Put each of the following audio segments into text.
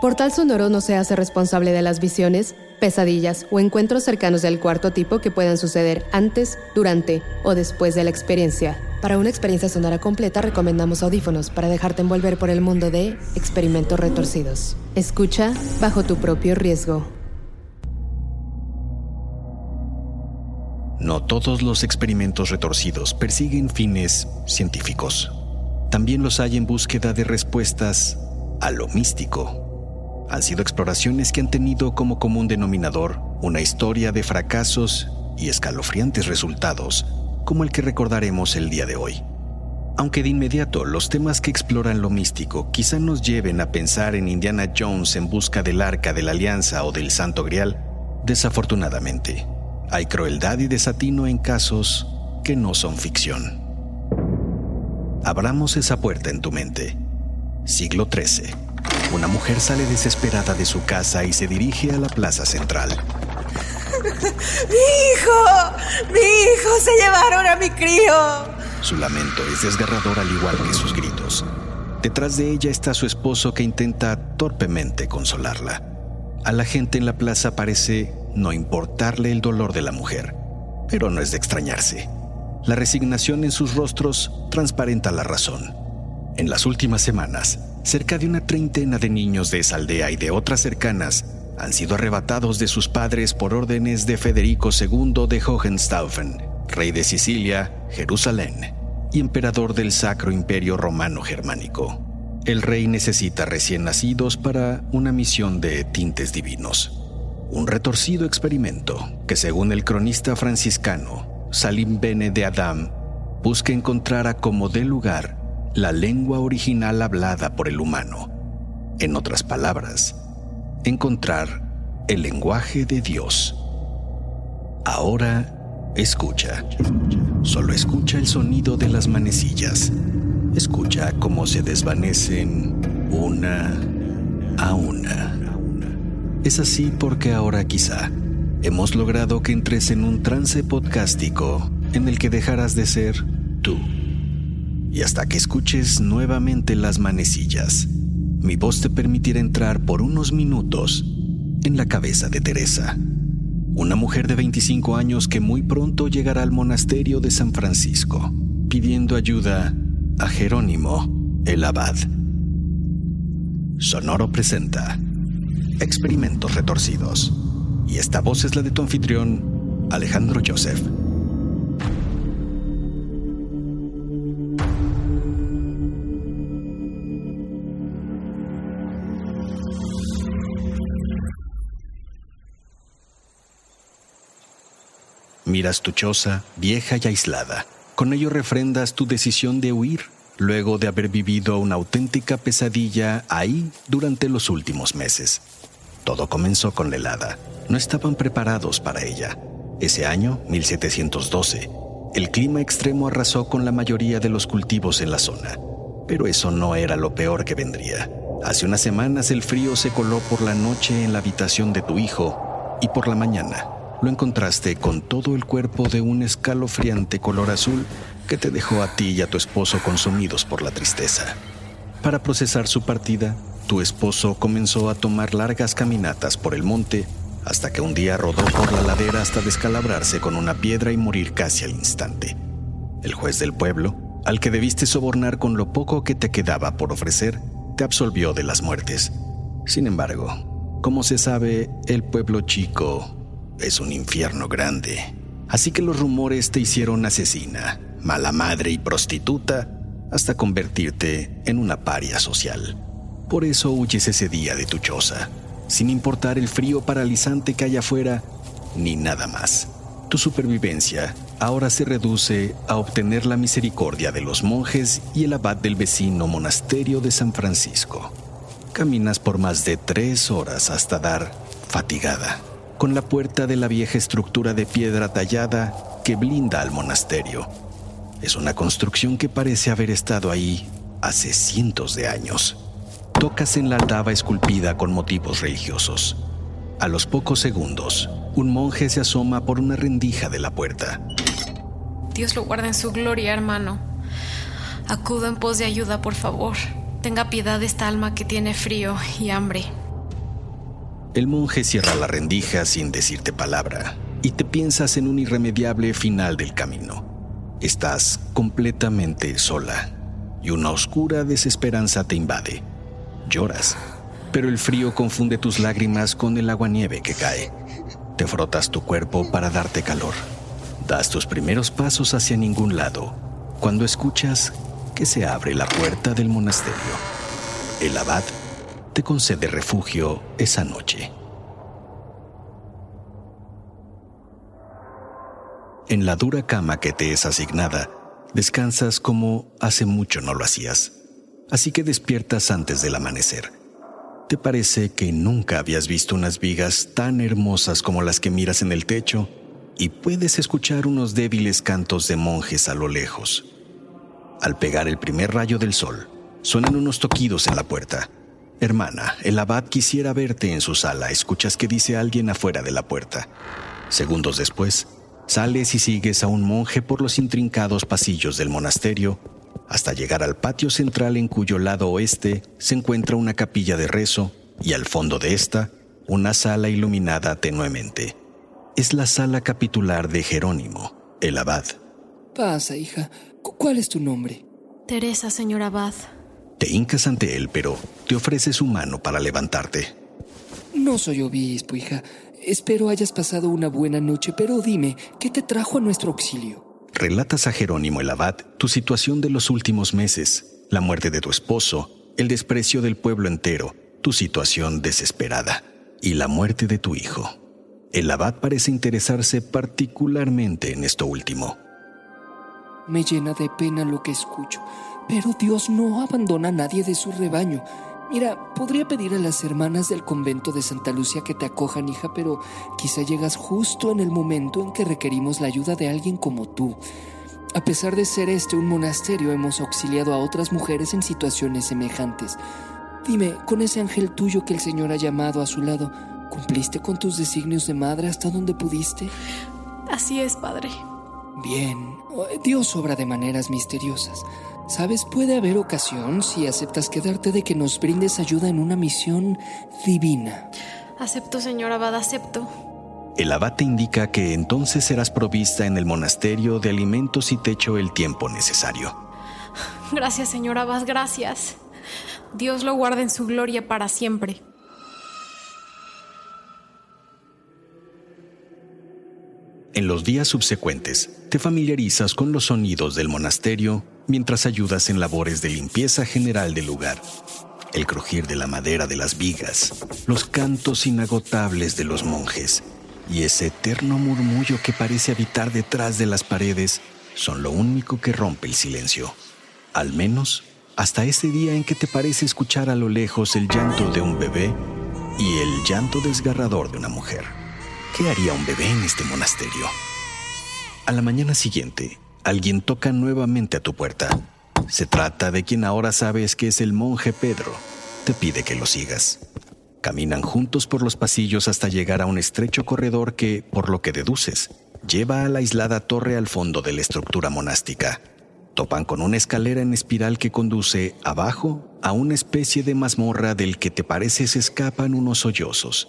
Portal Sonoro no se hace responsable de las visiones, pesadillas o encuentros cercanos del cuarto tipo que puedan suceder antes, durante o después de la experiencia. Para una experiencia sonora completa recomendamos audífonos para dejarte envolver por el mundo de experimentos retorcidos. Escucha bajo tu propio riesgo. No todos los experimentos retorcidos persiguen fines científicos. También los hay en búsqueda de respuestas a lo místico han sido exploraciones que han tenido como común denominador una historia de fracasos y escalofriantes resultados, como el que recordaremos el día de hoy. Aunque de inmediato los temas que exploran lo místico quizá nos lleven a pensar en Indiana Jones en busca del arca de la alianza o del santo grial, desafortunadamente, hay crueldad y desatino en casos que no son ficción. Abramos esa puerta en tu mente. Siglo XIII una mujer sale desesperada de su casa y se dirige a la plaza central. ¡Mi hijo! ¡Mi hijo! ¡Se llevaron a mi crío! Su lamento es desgarrador al igual que sus gritos. Detrás de ella está su esposo que intenta torpemente consolarla. A la gente en la plaza parece no importarle el dolor de la mujer, pero no es de extrañarse. La resignación en sus rostros transparenta la razón. En las últimas semanas, cerca de una treintena de niños de esa aldea y de otras cercanas han sido arrebatados de sus padres por órdenes de Federico II de Hohenstaufen, rey de Sicilia, Jerusalén y emperador del Sacro Imperio Romano Germánico. El rey necesita recién nacidos para una misión de tintes divinos. Un retorcido experimento que, según el cronista franciscano Salim Bene de Adam, busca encontrar a como dé lugar la lengua original hablada por el humano. En otras palabras, encontrar el lenguaje de Dios. Ahora escucha. Solo escucha el sonido de las manecillas. Escucha cómo se desvanecen una a una. Es así porque ahora quizá hemos logrado que entres en un trance podcástico en el que dejarás de ser tú y hasta que escuches nuevamente las manecillas, mi voz te permitirá entrar por unos minutos en la cabeza de Teresa, una mujer de 25 años que muy pronto llegará al monasterio de San Francisco, pidiendo ayuda a Jerónimo, el abad. Sonoro presenta Experimentos Retorcidos, y esta voz es la de tu anfitrión, Alejandro Joseph. Miras tu choza, vieja y aislada. Con ello refrendas tu decisión de huir, luego de haber vivido una auténtica pesadilla ahí durante los últimos meses. Todo comenzó con la helada. No estaban preparados para ella. Ese año, 1712, el clima extremo arrasó con la mayoría de los cultivos en la zona. Pero eso no era lo peor que vendría. Hace unas semanas el frío se coló por la noche en la habitación de tu hijo y por la mañana lo encontraste con todo el cuerpo de un escalofriante color azul que te dejó a ti y a tu esposo consumidos por la tristeza. Para procesar su partida, tu esposo comenzó a tomar largas caminatas por el monte hasta que un día rodó por la ladera hasta descalabrarse con una piedra y morir casi al instante. El juez del pueblo, al que debiste sobornar con lo poco que te quedaba por ofrecer, te absolvió de las muertes. Sin embargo, como se sabe, el pueblo chico es un infierno grande. Así que los rumores te hicieron asesina, mala madre y prostituta hasta convertirte en una paria social. Por eso huyes ese día de tu choza, sin importar el frío paralizante que hay afuera, ni nada más. Tu supervivencia ahora se reduce a obtener la misericordia de los monjes y el abad del vecino monasterio de San Francisco. Caminas por más de tres horas hasta dar, fatigada, con la puerta de la vieja estructura de piedra tallada que blinda al monasterio. Es una construcción que parece haber estado ahí hace cientos de años. Tocas en la aldaba esculpida con motivos religiosos. A los pocos segundos, un monje se asoma por una rendija de la puerta. Dios lo guarda en su gloria, hermano. Acudo en pos de ayuda, por favor. Tenga piedad de esta alma que tiene frío y hambre. El monje cierra la rendija sin decirte palabra y te piensas en un irremediable final del camino. Estás completamente sola y una oscura desesperanza te invade. Lloras, pero el frío confunde tus lágrimas con el agua-nieve que cae. Te frotas tu cuerpo para darte calor. Das tus primeros pasos hacia ningún lado cuando escuchas que se abre la puerta del monasterio. El abad te concede refugio esa noche. En la dura cama que te es asignada, descansas como hace mucho no lo hacías, así que despiertas antes del amanecer. Te parece que nunca habías visto unas vigas tan hermosas como las que miras en el techo y puedes escuchar unos débiles cantos de monjes a lo lejos. Al pegar el primer rayo del sol, suenan unos toquidos en la puerta. Hermana, el abad quisiera verte en su sala. Escuchas que dice alguien afuera de la puerta. Segundos después, sales y sigues a un monje por los intrincados pasillos del monasterio hasta llegar al patio central en cuyo lado oeste se encuentra una capilla de rezo y al fondo de esta una sala iluminada tenuemente. Es la sala capitular de Jerónimo, el abad. Pasa, hija. ¿Cuál es tu nombre? Teresa, señor Abad. Te hincas ante él, pero te ofrece su mano para levantarte. No soy obispo, hija. Espero hayas pasado una buena noche, pero dime, ¿qué te trajo a nuestro auxilio? Relatas a Jerónimo el abad tu situación de los últimos meses, la muerte de tu esposo, el desprecio del pueblo entero, tu situación desesperada y la muerte de tu hijo. El abad parece interesarse particularmente en esto último. Me llena de pena lo que escucho, pero Dios no abandona a nadie de su rebaño. Mira, podría pedir a las hermanas del convento de Santa Lucia que te acojan, hija, pero quizá llegas justo en el momento en que requerimos la ayuda de alguien como tú. A pesar de ser este un monasterio, hemos auxiliado a otras mujeres en situaciones semejantes. Dime, con ese ángel tuyo que el Señor ha llamado a su lado, ¿cumpliste con tus designios de madre hasta donde pudiste? Así es, padre. Bien, Dios obra de maneras misteriosas. Sabes, puede haber ocasión si aceptas quedarte de que nos brindes ayuda en una misión divina. Acepto, señor Abad, acepto. El abad te indica que entonces serás provista en el monasterio de alimentos y techo el tiempo necesario. Gracias, señor Abad, gracias. Dios lo guarde en su gloria para siempre. En los días subsecuentes, te familiarizas con los sonidos del monasterio mientras ayudas en labores de limpieza general del lugar. El crujir de la madera de las vigas, los cantos inagotables de los monjes y ese eterno murmullo que parece habitar detrás de las paredes son lo único que rompe el silencio. Al menos hasta ese día en que te parece escuchar a lo lejos el llanto de un bebé y el llanto desgarrador de una mujer. ¿Qué haría un bebé en este monasterio? A la mañana siguiente, alguien toca nuevamente a tu puerta. Se trata de quien ahora sabes que es el monje Pedro. Te pide que lo sigas. Caminan juntos por los pasillos hasta llegar a un estrecho corredor que, por lo que deduces, lleva a la aislada torre al fondo de la estructura monástica. Topan con una escalera en espiral que conduce abajo a una especie de mazmorra del que te parece se escapan unos sollozos.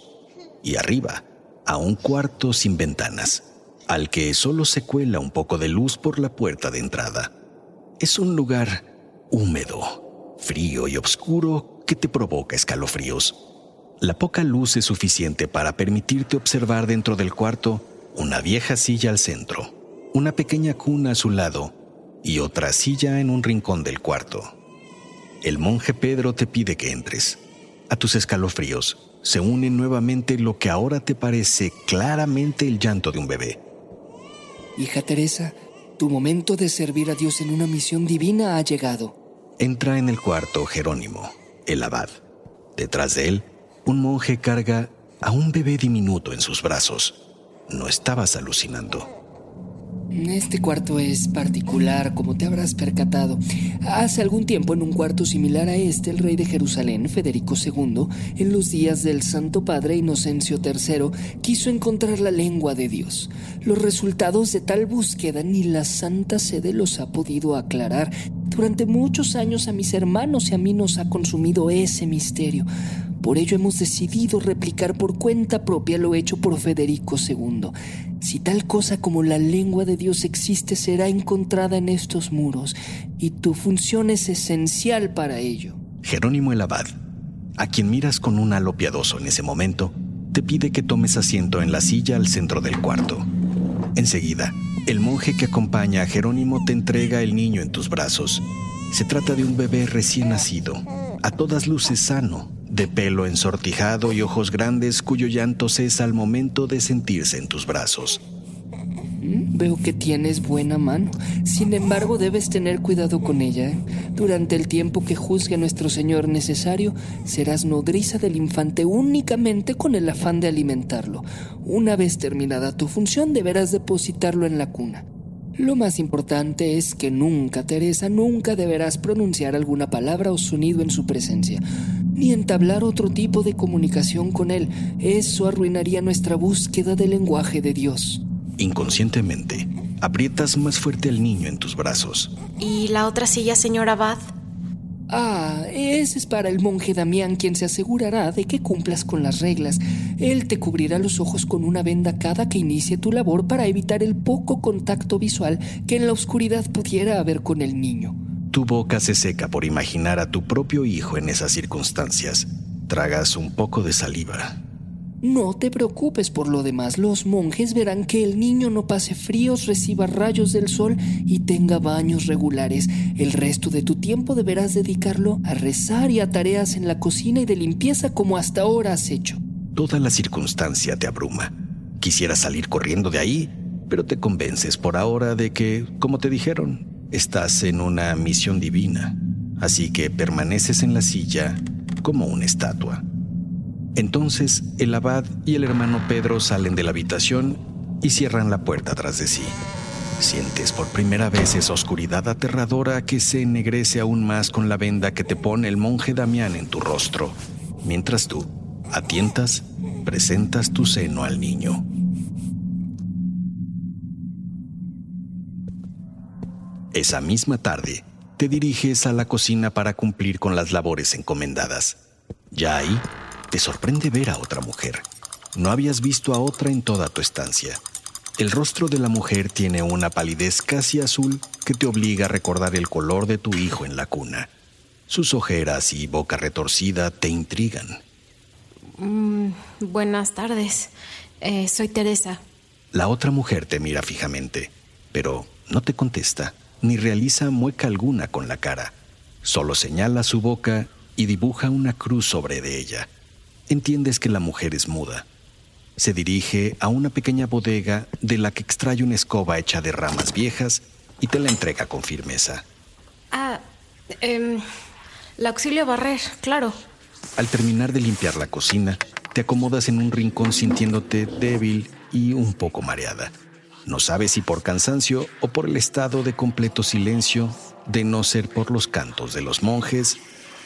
Y arriba, a un cuarto sin ventanas, al que solo se cuela un poco de luz por la puerta de entrada. Es un lugar húmedo, frío y oscuro que te provoca escalofríos. La poca luz es suficiente para permitirte observar dentro del cuarto una vieja silla al centro, una pequeña cuna a su lado y otra silla en un rincón del cuarto. El monje Pedro te pide que entres. A tus escalofríos se une nuevamente lo que ahora te parece claramente el llanto de un bebé. Hija Teresa, tu momento de servir a Dios en una misión divina ha llegado. Entra en el cuarto Jerónimo, el abad. Detrás de él, un monje carga a un bebé diminuto en sus brazos. No estabas alucinando. Este cuarto es particular, como te habrás percatado. Hace algún tiempo, en un cuarto similar a este, el rey de Jerusalén, Federico II, en los días del Santo Padre Inocencio III, quiso encontrar la lengua de Dios. Los resultados de tal búsqueda ni la Santa Sede los ha podido aclarar. Durante muchos años a mis hermanos y a mí nos ha consumido ese misterio. Por ello hemos decidido replicar por cuenta propia lo hecho por Federico II. Si tal cosa como la lengua de Dios existe, será encontrada en estos muros, y tu función es esencial para ello. Jerónimo el Abad, a quien miras con un halo piadoso en ese momento, te pide que tomes asiento en la silla al centro del cuarto. Enseguida, el monje que acompaña a Jerónimo te entrega el niño en tus brazos. Se trata de un bebé recién nacido, a todas luces sano, de pelo ensortijado y ojos grandes cuyo llanto cesa al momento de sentirse en tus brazos. Mm, veo que tienes buena mano. Sin embargo, debes tener cuidado con ella. ¿eh? Durante el tiempo que juzgue nuestro Señor necesario, serás nodriza del infante únicamente con el afán de alimentarlo. Una vez terminada tu función, deberás depositarlo en la cuna. Lo más importante es que nunca, Teresa, nunca deberás pronunciar alguna palabra o sonido en su presencia ni entablar otro tipo de comunicación con Él. Eso arruinaría nuestra búsqueda del lenguaje de Dios. Inconscientemente, aprietas más fuerte al niño en tus brazos. ¿Y la otra silla, señor Abad? Ah, ese es para el monje Damián quien se asegurará de que cumplas con las reglas. Él te cubrirá los ojos con una venda cada que inicie tu labor para evitar el poco contacto visual que en la oscuridad pudiera haber con el niño. Tu boca se seca por imaginar a tu propio hijo en esas circunstancias. Tragas un poco de saliva. No te preocupes por lo demás. Los monjes verán que el niño no pase fríos, reciba rayos del sol y tenga baños regulares. El resto de tu tiempo deberás dedicarlo a rezar y a tareas en la cocina y de limpieza como hasta ahora has hecho. Toda la circunstancia te abruma. Quisieras salir corriendo de ahí, pero te convences por ahora de que, como te dijeron, Estás en una misión divina, así que permaneces en la silla como una estatua. Entonces el abad y el hermano Pedro salen de la habitación y cierran la puerta tras de sí. Sientes por primera vez esa oscuridad aterradora que se ennegrece aún más con la venda que te pone el monje Damián en tu rostro, mientras tú, a tientas, presentas tu seno al niño. Esa misma tarde, te diriges a la cocina para cumplir con las labores encomendadas. Ya ahí, te sorprende ver a otra mujer. No habías visto a otra en toda tu estancia. El rostro de la mujer tiene una palidez casi azul que te obliga a recordar el color de tu hijo en la cuna. Sus ojeras y boca retorcida te intrigan. Mm, buenas tardes. Eh, soy Teresa. La otra mujer te mira fijamente, pero no te contesta ni realiza mueca alguna con la cara. Solo señala su boca y dibuja una cruz sobre de ella. Entiendes que la mujer es muda. Se dirige a una pequeña bodega de la que extrae una escoba hecha de ramas viejas y te la entrega con firmeza. Ah, eh, la auxilio a barrer, claro. Al terminar de limpiar la cocina, te acomodas en un rincón sintiéndote débil y un poco mareada. No sabes si por cansancio o por el estado de completo silencio, de no ser por los cantos de los monjes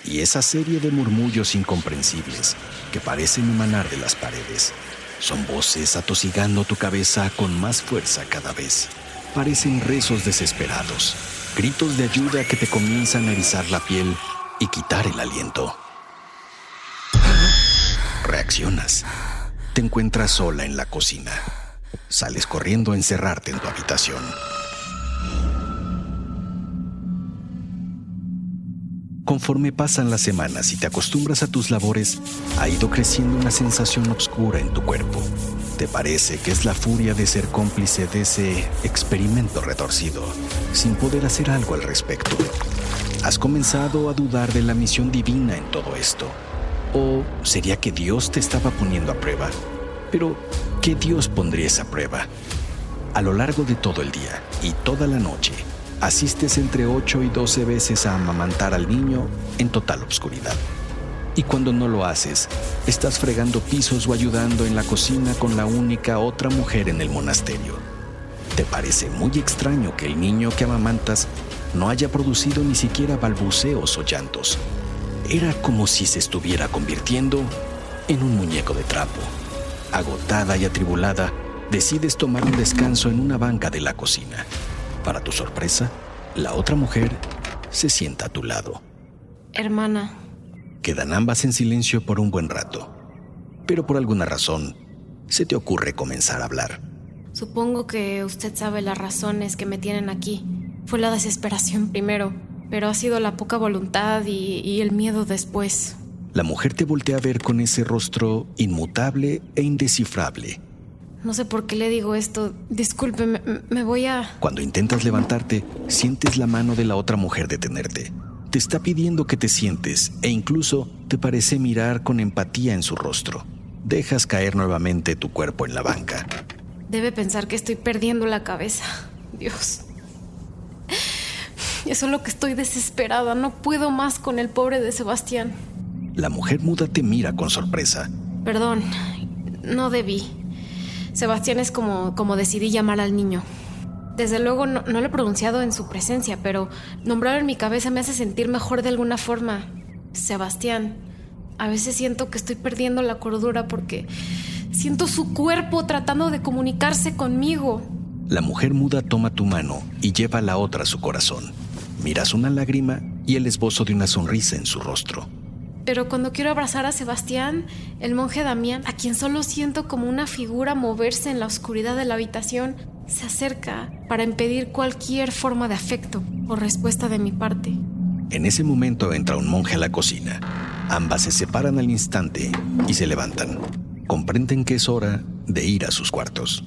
y esa serie de murmullos incomprensibles que parecen emanar de las paredes. Son voces atosigando tu cabeza con más fuerza cada vez. Parecen rezos desesperados, gritos de ayuda que te comienzan a erizar la piel y quitar el aliento. Reaccionas. Te encuentras sola en la cocina sales corriendo a encerrarte en tu habitación. Conforme pasan las semanas y te acostumbras a tus labores, ha ido creciendo una sensación oscura en tu cuerpo. Te parece que es la furia de ser cómplice de ese experimento retorcido, sin poder hacer algo al respecto. Has comenzado a dudar de la misión divina en todo esto. ¿O sería que Dios te estaba poniendo a prueba? Pero, ¿qué Dios pondría esa prueba? A lo largo de todo el día y toda la noche, asistes entre 8 y 12 veces a amamantar al niño en total obscuridad. Y cuando no lo haces, estás fregando pisos o ayudando en la cocina con la única otra mujer en el monasterio. Te parece muy extraño que el niño que amamantas no haya producido ni siquiera balbuceos o llantos. Era como si se estuviera convirtiendo en un muñeco de trapo. Agotada y atribulada, decides tomar un descanso en una banca de la cocina. Para tu sorpresa, la otra mujer se sienta a tu lado. Hermana. Quedan ambas en silencio por un buen rato, pero por alguna razón se te ocurre comenzar a hablar. Supongo que usted sabe las razones que me tienen aquí. Fue la desesperación primero, pero ha sido la poca voluntad y, el miedo después. La mujer te voltea a ver con ese rostro inmutable e indescifrable. No sé por qué le digo esto. Disculpe, me, voy a... Cuando intentas levantarte, sientes la mano de la otra mujer detenerte. Te está pidiendo que te sientes e incluso te parece mirar con empatía en su rostro. Dejas caer nuevamente tu cuerpo en la banca. Debe pensar que estoy perdiendo la cabeza. Dios. Eso es lo que estoy desesperada. No puedo más con el pobre de Sebastián. La mujer muda te mira con sorpresa. Perdón, no debí. Sebastián es como, como decidí llamar al niño. Desde luego no, lo he pronunciado en su presencia, pero nombrarlo en mi cabeza me hace sentir mejor de alguna forma. Sebastián. A veces siento que estoy perdiendo la cordura porque siento su cuerpo tratando de comunicarse conmigo. La mujer muda toma tu mano y lleva la otra a su corazón. Miras una lágrima y el esbozo de una sonrisa en su rostro. Pero cuando quiero abrazar a Sebastián, el monje Damián, a quien solo siento como una figura moverse en la oscuridad de la habitación, se acerca para impedir cualquier forma de afecto o respuesta de mi parte. En ese momento entra un monje a la cocina. Ambas se separan al instante y se levantan. Comprenden que es hora de ir a sus cuartos.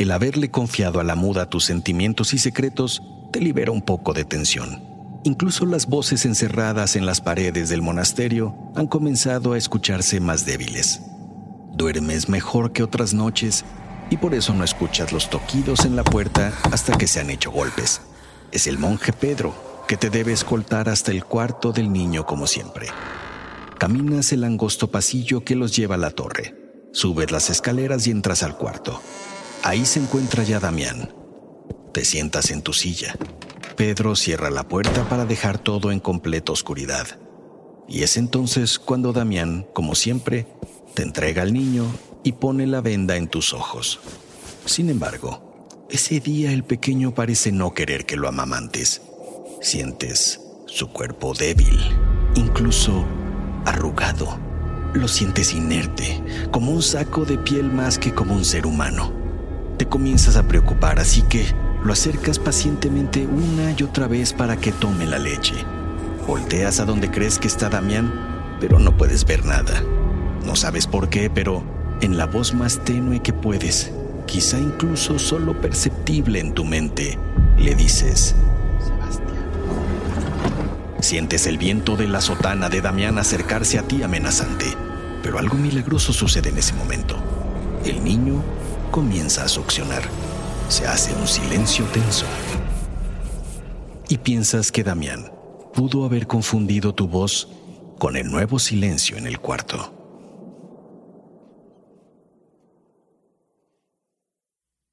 El haberle confiado a la muda tus sentimientos y secretos te libera un poco de tensión. Incluso las voces encerradas en las paredes del monasterio han comenzado a escucharse más débiles. Duermes mejor que otras noches y por eso no escuchas los toquidos en la puerta hasta que se han hecho golpes. Es el monje Pedro que te debe escoltar hasta el cuarto del niño como siempre. Caminas el angosto pasillo que los lleva a la torre. Subes las escaleras y entras al cuarto. Ahí se encuentra ya Damián. Te sientas en tu silla. Pedro cierra la puerta para dejar todo en completa oscuridad. Y es entonces cuando Damián, como siempre, te entrega al niño y pone la venda en tus ojos. Sin embargo, ese día el pequeño parece no querer que lo amamantes. Sientes su cuerpo débil, incluso arrugado. Lo sientes inerte, como un saco de piel más que como un ser humano te comienzas a preocupar, así que lo acercas pacientemente una y otra vez para que tome la leche. Volteas a donde crees que está Damián, pero no puedes ver nada. No sabes por qué, pero en la voz más tenue que puedes, quizá incluso solo perceptible en tu mente, le dices, Sebastián. Sientes el viento de la sotana de Damián acercarse a ti amenazante, pero algo milagroso sucede en ese momento. El niño comienza a succionar. Se hace un silencio tenso. Y piensas que Damián pudo haber confundido tu voz con el nuevo silencio en el cuarto.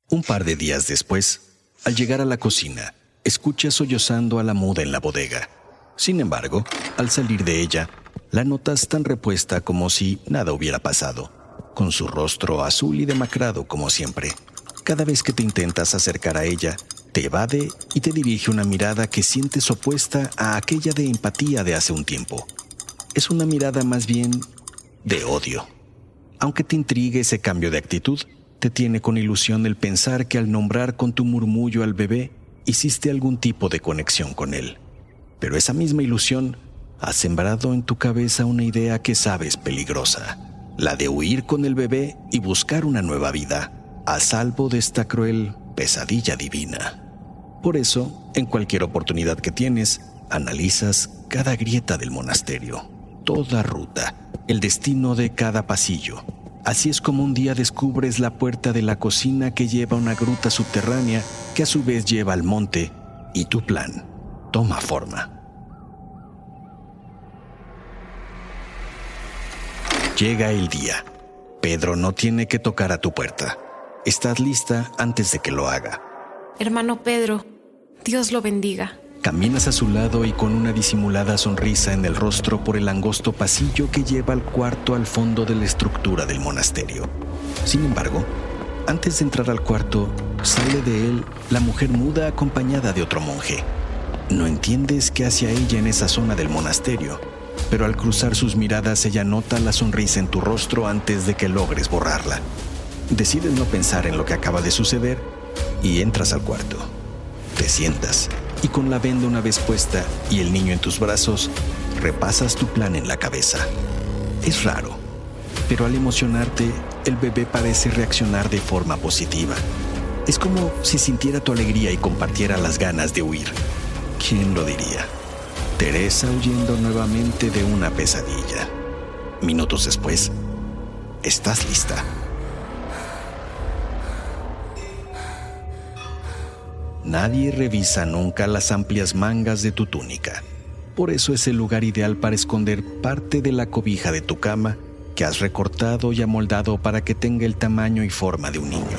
Un par de días después, al llegar a la cocina, escuchas sollozando a la muda en la bodega. Sin embargo, al salir de ella, la notas tan repuesta como si nada hubiera pasado con su rostro azul y demacrado como siempre. Cada vez que te intentas acercar a ella, te evade y te dirige una mirada que sientes opuesta a aquella de empatía de hace un tiempo. Es una mirada más bien de odio. Aunque te intrigue ese cambio de actitud, te tiene con ilusión el pensar que al nombrar con tu murmullo al bebé, hiciste algún tipo de conexión con él. Pero esa misma ilusión ha sembrado en tu cabeza una idea que sabes peligrosa la de huir con el bebé y buscar una nueva vida, a salvo de esta cruel pesadilla divina. Por eso, en cualquier oportunidad que tienes, analizas cada grieta del monasterio, toda ruta, el destino de cada pasillo. Así es como un día descubres la puerta de la cocina que lleva a una gruta subterránea que a su vez lleva al monte y tu plan toma forma. Llega el día. Pedro no tiene que tocar a tu puerta. Estás lista antes de que lo haga. Hermano Pedro, Dios lo bendiga. Caminas a su lado y con una disimulada sonrisa en el rostro por el angosto pasillo que lleva al cuarto al fondo de la estructura del monasterio. Sin embargo, antes de entrar al cuarto, sale de él la mujer muda acompañada de otro monje. No entiendes qué hacia ella en esa zona del monasterio, pero al cruzar sus miradas ella nota la sonrisa en tu rostro antes de que logres borrarla. Decides no pensar en lo que acaba de suceder y entras al cuarto. Te sientas y con la venda una vez puesta y el niño en tus brazos, repasas tu plan en la cabeza. Es raro, pero al emocionarte, el bebé parece reaccionar de forma positiva. Es como si sintiera tu alegría y compartiera las ganas de huir. ¿Quién lo diría? Teresa huyendo nuevamente de una pesadilla. Minutos después, estás lista. Nadie revisa nunca las amplias mangas de tu túnica. Por eso es el lugar ideal para esconder parte de la cobija de tu cama que has recortado y amoldado para que tenga el tamaño y forma de un niño.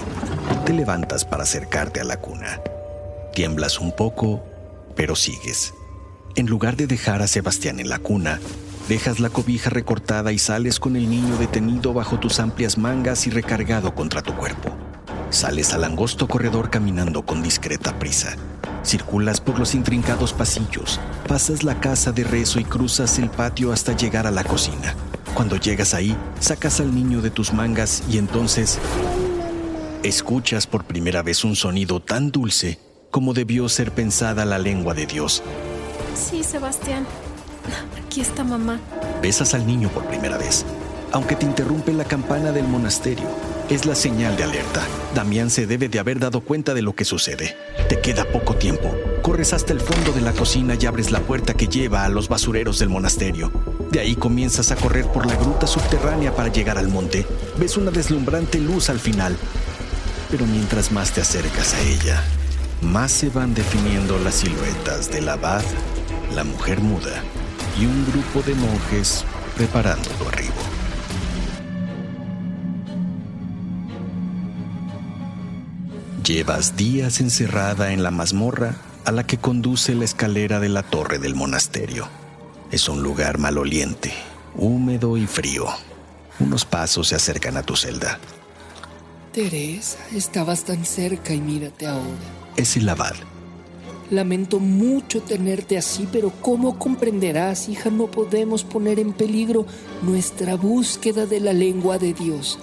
Te levantas para acercarte a la cuna. Tiemblas un poco, pero sigues. En lugar de dejar a Sebastián en la cuna, dejas la cobija recortada y sales con el niño detenido bajo tus amplias mangas y recargado contra tu cuerpo. Sales al angosto corredor caminando con discreta prisa. Circulas por los intrincados pasillos, pasas la casa de rezo y cruzas el patio hasta llegar a la cocina. Cuando llegas ahí, sacas al niño de tus mangas y entonces escuchas por primera vez un sonido tan dulce como debió ser pensada la lengua de Dios. Sí, Sebastián. Aquí está mamá. Besas al niño por primera vez, aunque te interrumpe la campana del monasterio es la señal de alerta. Damián se debe de haber dado cuenta de lo que sucede. Te queda poco tiempo. Corres hasta el fondo de la cocina y abres la puerta que lleva a los basureros del monasterio. De ahí comienzas a correr por la gruta subterránea para llegar al monte. Ves una deslumbrante luz al final. Pero mientras más te acercas a ella, más se van definiendo las siluetas del abad, la mujer muda y un grupo de monjes preparando tu arribo. Llevas días encerrada en la mazmorra a la que conduce la escalera de la torre del monasterio. Es un lugar maloliente, húmedo y frío. Unos pasos se acercan a tu celda. Teresa, estabas tan cerca y mírate ahora. Es el abad. Lamento mucho tenerte así, pero como comprenderás, hija, no podemos poner en peligro nuestra búsqueda de la lengua de Dios.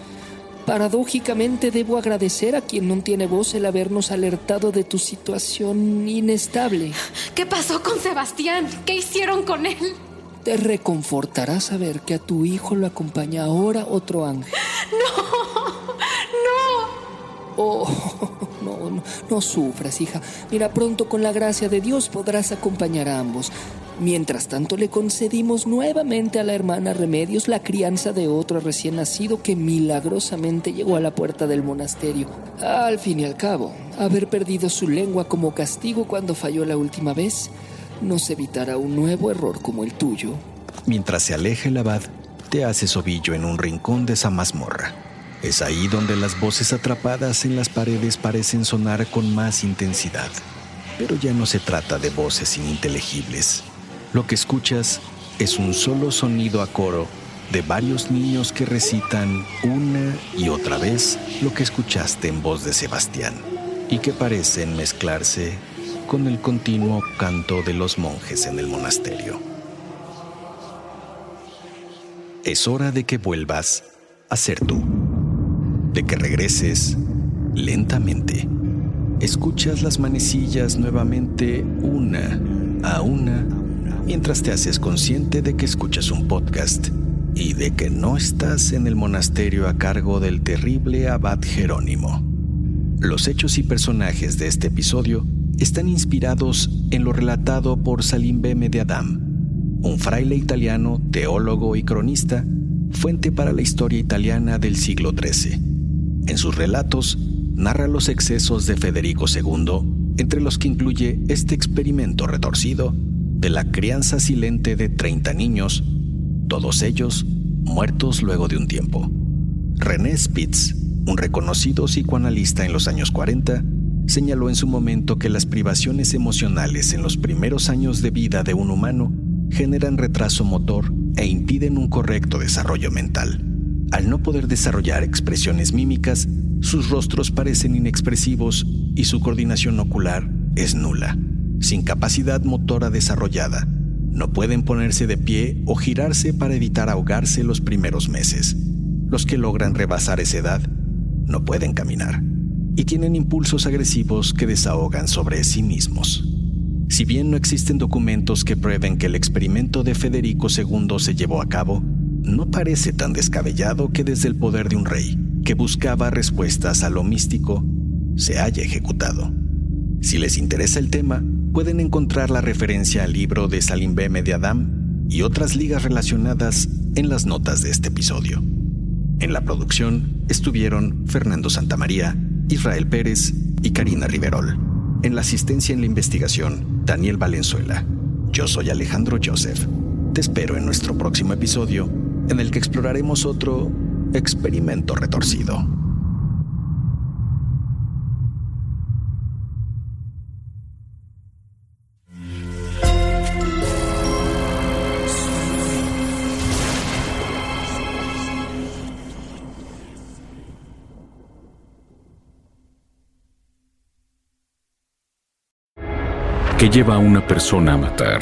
Paradójicamente debo agradecer a quien no tiene voz el habernos alertado de tu situación inestable. ¿Qué pasó con Sebastián? ¿Qué hicieron con él? Te reconfortará saber que a tu hijo lo acompaña ahora otro ángel. No. Oh, no, no, no sufras, hija. Mira, pronto con la gracia de Dios podrás acompañar a ambos. Mientras tanto, le concedimos nuevamente a la hermana Remedios la crianza de otro recién nacido que milagrosamente llegó a la puerta del monasterio. Al fin y al cabo, haber perdido su lengua como castigo cuando falló la última vez nos evitará un nuevo error como el tuyo. Mientras se aleja el abad, te hace ovillo en un rincón de esa mazmorra. Es ahí donde las voces atrapadas en las paredes parecen sonar con más intensidad. Pero ya no se trata de voces ininteligibles lo que escuchas es un solo sonido a coro de varios niños que recitan una y otra vez lo que escuchaste en voz de Sebastián y que parecen mezclarse con el continuo canto de los monjes en el monasterio. Es hora de que vuelvas a ser tú, de que regreses lentamente. Escuchas las manecillas nuevamente una a una mientras te haces consciente de que escuchas un podcast y de que no estás en el monasterio a cargo del terrible abad Jerónimo. Los hechos y personajes de este episodio están inspirados en lo relatado por Salim Beme de Adam, un fraile italiano, teólogo y cronista, fuente para la historia italiana del siglo XIII. En sus relatos narra los excesos de Federico II, entre los que incluye este experimento retorcido de la crianza silente de 30 niños, todos ellos muertos luego de un tiempo. René Spitz, un reconocido psicoanalista en los años 40, señaló en su momento que las privaciones emocionales en los primeros años de vida de un humano generan retraso motor e impiden un correcto desarrollo mental. Al no poder desarrollar expresiones mímicas, sus rostros parecen inexpresivos y su coordinación ocular es nula. Sin capacidad motora desarrollada, no pueden ponerse de pie o girarse para evitar ahogarse los primeros meses. Los que logran rebasar esa edad no pueden caminar y tienen impulsos agresivos que desahogan sobre sí mismos. Si bien no existen documentos que prueben que el experimento de Federico II se llevó a cabo, no parece tan descabellado que desde el poder de un rey, que buscaba respuestas a lo místico, se haya ejecutado. Si les interesa el tema, pueden encontrar la referencia al libro de Salim B. Mediadam y otras ligas relacionadas en las notas de este episodio. En la producción estuvieron Fernando Santamaría, Israel Pérez y Karina Riverol. En la asistencia en la investigación, Daniel Valenzuela. Yo soy Alejandro Joseph. Te espero en nuestro próximo episodio, en el que exploraremos otro experimento retorcido. ¿Qué lleva a una persona a matar?